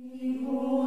Amen.